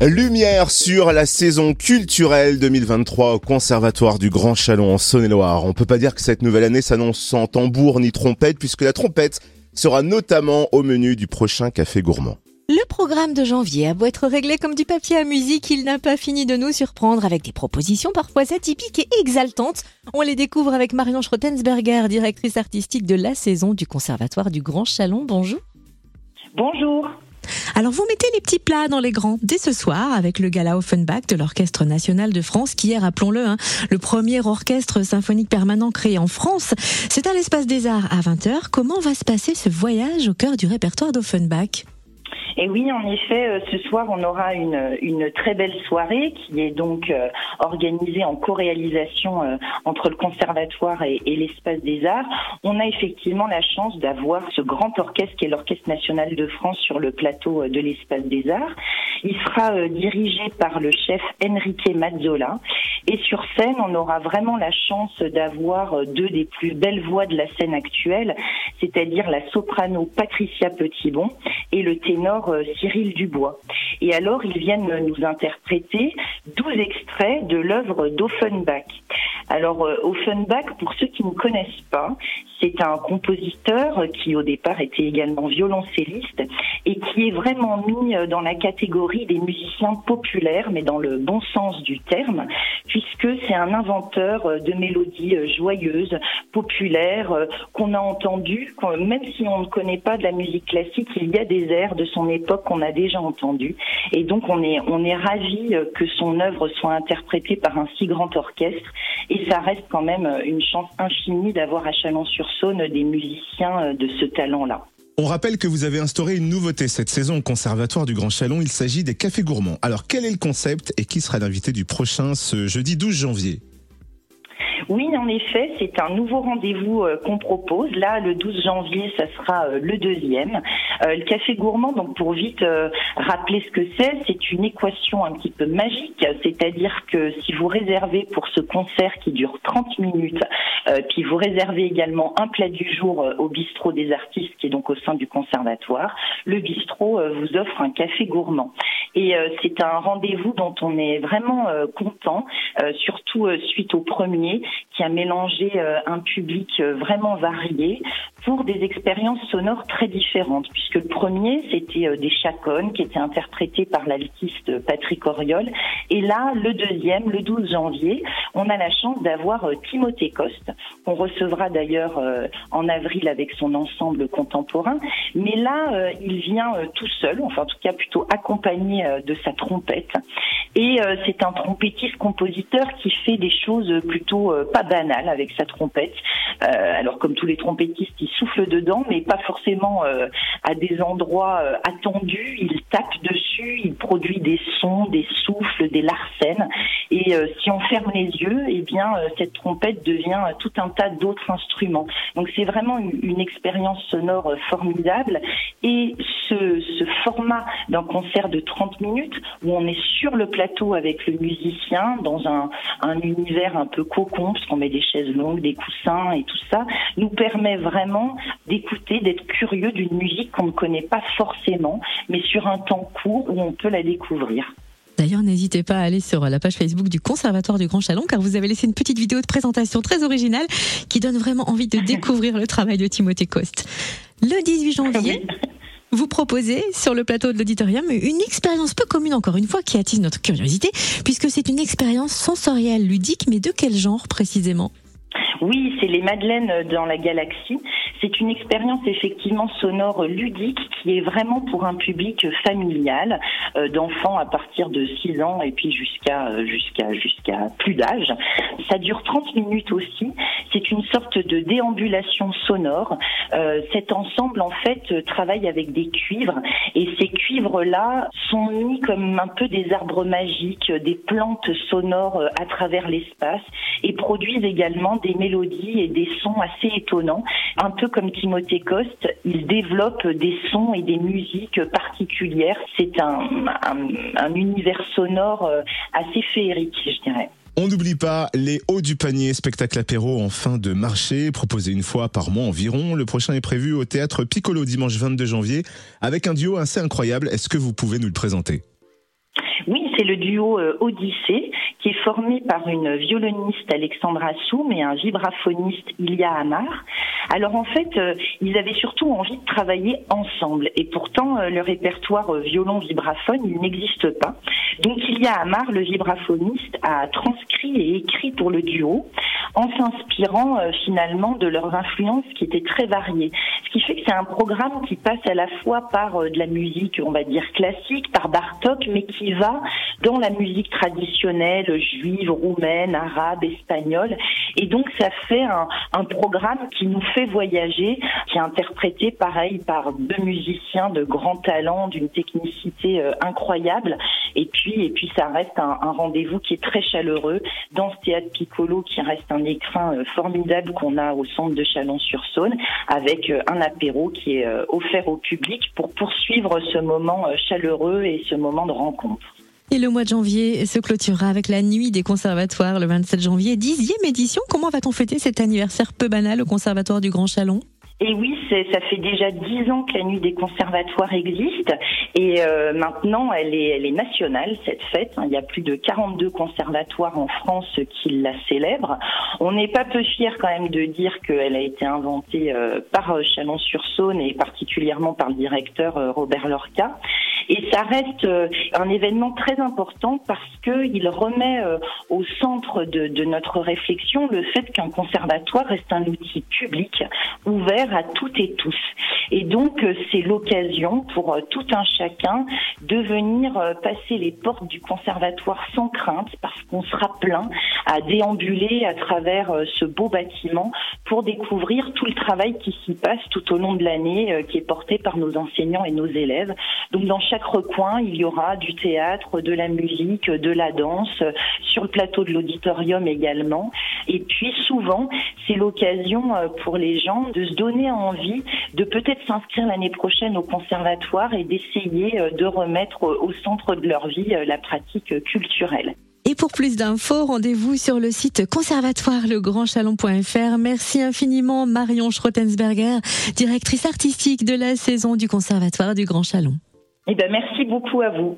Lumière sur la saison culturelle 2023 au Conservatoire du Grand Chalon en Saône-et-Loire. On peut pas dire que cette nouvelle année s'annonce sans tambour ni trompette puisque la trompette sera notamment au menu du prochain café gourmand. Le programme de janvier a beau être réglé comme du papier à musique, il n'a pas fini de nous surprendre avec des propositions parfois atypiques et exaltantes. On les découvre avec Marion Schrottensberger, directrice artistique de la saison du Conservatoire du Grand Chalon. Bonjour. Bonjour. Alors vous mettez les petits plats dans les grands dès ce soir avec le gala Offenbach de l'Orchestre national de France qui est, rappelons-le, hein, le premier orchestre symphonique permanent créé en France. C'est à l'espace des arts à 20h. Comment va se passer ce voyage au cœur du répertoire d'Offenbach? Et oui, en effet, euh, ce soir, on aura une, très belle soirée qui est donc euh, organisée en co-réalisation euh, entre le Conservatoire et, et l'Espace des Arts. On a effectivement la chance d'avoir ce grand orchestre qui est l'Orchestre national de France sur le plateau de l'Espace des Arts. Il sera dirigé par le chef Enrique Mazzola. Et sur scène, on aura vraiment la chance d'avoir deux des plus belles voix de la scène actuelle, c'est-à-dire la soprano Patricia Petitbon et le ténor euh, Cyril Dubois. Et alors, ils viennent nous interpréter 12 extraits de l'œuvre d'Offenbach. Alors, euh, Offenbach, pour ceux qui ne connaissent pas, c'est un compositeur qui au départ était également violoncelliste et qui est vraiment mis euh, dans la catégorie des musiciens populaires, mais dans le bon sens du terme, puisque c'est un inventeur euh, de mélodies joyeuses, populaires, qu'on a entendues, même si on ne connaît pas de la musique classique, il y a des airs de son époque qu'on a déjà entendus. Et donc on est, on est ravis que son œuvre soit interprétée par un si grand orchestre. Ça reste quand même une chance infinie d'avoir à Chalon-sur saône des musiciens euh, de ce talent-là. On rappelle que vous avez instauré une nouveauté cette saison au Conservatoire du Grand Chalon. Il s'agit des cafés gourmands. Alors, quel est le concept et qui sera l'invité du prochain ce jeudi 12 janvier? Oui, en effet, c'est un nouveau rendez-vous euh, qu'on propose. Là, le 12 janvier, ça sera euh, le deuxième. Euh, le café gourmand, donc pour vite rappeler ce que c'est, c'est une équation un petit peu magique, c'est-à-dire que si vous réservez pour ce concert qui dure 30 minutes, puis vous réservez également un plat du jour au bistrot des artistes qui est donc au sein du conservatoire, le bistrot vous offre un café gourmand. Et c'est un rendez-vous dont on est vraiment content, surtout suite au premier qui a mélangé euh, un public euh, vraiment varié pour des expériences sonores très différentes, puisque le premier, c'était euh, des chaconnes qui étaient interprétés par l'altiste Patrick Oriol. Et là, le deuxième, le 12 janvier, on a la chance d'avoir Timothée Coste, qu'on recevra d'ailleurs en avril avec son ensemble contemporain. Mais là, il vient tout seul, enfin en tout cas plutôt accompagné de sa trompette. Et c'est un trompettiste-compositeur qui fait des choses plutôt pas banales avec sa trompette. alors comme tous les trompettistes, il souffle dedans, mais pas forcément à des endroits attendus. Il tape dessus, il produit des sons, des souffles, des larcènes. Et si on ferme les yeux, eh bien cette trompette devient tout un tas d'autres instruments. Donc c'est vraiment une, expérience sonore formidable. Et ce, format d'un concert de 30 minutes où on est sur le plateau avec le musicien dans un univers un peu cocon, parce qu'on met des chaises longues, des coussins et tout ça, nous permet vraiment d'écouter, d'être curieux d'une musique qu'on ne connaît pas forcément, mais sur un temps court où on peut la découvrir. D'ailleurs, n'hésitez pas à aller sur la page Facebook du Conservatoire du Grand Chalon, car vous avez laissé une petite vidéo de présentation très originale qui donne vraiment envie de découvrir le travail de Timothée Coste. Le 18 janvier, vous proposez sur le plateau de l'auditorium une expérience peu commune encore une fois qui attise notre curiosité puisque c'est une expérience sensorielle ludique mais de quel genre précisément? Oui, c'est les Madeleines dans la galaxie. C'est une expérience effectivement sonore ludique qui est vraiment pour un public familial, euh, d'enfants à partir de 6 ans et puis jusqu'à euh, jusqu'à jusqu'à plus d'âge. Ça dure 30 minutes aussi. C'est une sorte de déambulation sonore. Euh, cet ensemble en fait travaille avec des cuivres et ces cuivres là sont mis comme un peu des arbres magiques, des plantes sonores à travers l'espace et produisent également des mélodies et des sons assez étonnants. Un peu comme Timothée Coste, il développe des sons et des musiques particulières. C'est un, un, univers sonore euh, assez féerique, je dirais. On n'oublie pas les hauts du panier, spectacle apéro en fin de marché, proposé une fois par mois environ. Le prochain est prévu au théâtre Piccolo dimanche 22 janvier avec un duo assez incroyable. Est-ce que vous pouvez nous le présenter? C'est le duo Odyssée qui est formé par une violoniste Alexandra Soum et un vibraphoniste Ilia Amar. Alors en fait, ils avaient surtout envie de travailler ensemble et pourtant le répertoire violon vibraphone, il n'existe pas. Donc Ilia Amar, le vibraphoniste, a transcrit et écrit pour le duo en s'inspirant finalement de leurs influences qui étaient très variées. Ce qui fait que c'est un programme qui passe à la fois par de la musique, on va dire classique, par Bartok, mais qui va dans la musique traditionnelle juive, roumaine, arabe, espagnole. Et donc ça fait un, un programme qui nous fait voyager, qui est interprété pareil par deux musiciens de grand talent, d'une technicité euh, incroyable. Et puis, et puis ça reste un, un rendez-vous qui est très chaleureux dans ce théâtre Piccolo qui reste un écrin euh, formidable qu'on a au centre de Chalon-sur-Saône avec euh, un apéro qui est offert au public pour poursuivre ce moment chaleureux et ce moment de rencontre. Et le mois de janvier se clôturera avec la nuit des conservatoires le 27 janvier, dixième édition. Comment va-t-on fêter cet anniversaire peu banal au conservatoire du Grand Chalon? Et oui, ça fait déjà dix ans que la nuit des conservatoires existe et euh, maintenant elle est, elle est nationale cette fête. Il y a plus de 42 conservatoires en France qui la célèbrent. On n'est pas peu fier quand même de dire qu'elle a été inventée euh, par euh, Chalon-sur-Saône et particulièrement par le directeur Robert Lorca. Et ça reste euh, un événement très important parce qu'il remet euh, au centre de, de, notre réflexion le fait qu'un conservatoire reste un outil public ouvert à toutes et tous. Et donc, euh, c'est l'occasion pour tout un chacun de venir passer les portes du conservatoire sans crainte parce qu'on sera plein à déambuler à travers ce beau bâtiment pour découvrir tout le travail qui s'y passe tout au long de l'année qui est porté par nos enseignants et nos élèves. Donc, dans chaque recoin, il y aura du théâtre, de la musique, de la danse, sur le plateau de l'auditorium également. Et puis souvent, c'est l'occasion euh, pour les gens de se donner envie de peut-être s'inscrire l'année prochaine au conservatoire et d'essayer euh, de remettre au centre de leur vie euh, la pratique culturelle. Et pour plus d'infos, rendez-vous sur le site conservatoire-legrandchalon.fr. Merci infiniment Marion Schrottensberger, directrice artistique de la saison du Conservatoire du Grand Chalon. Eh ben, merci beaucoup à vous.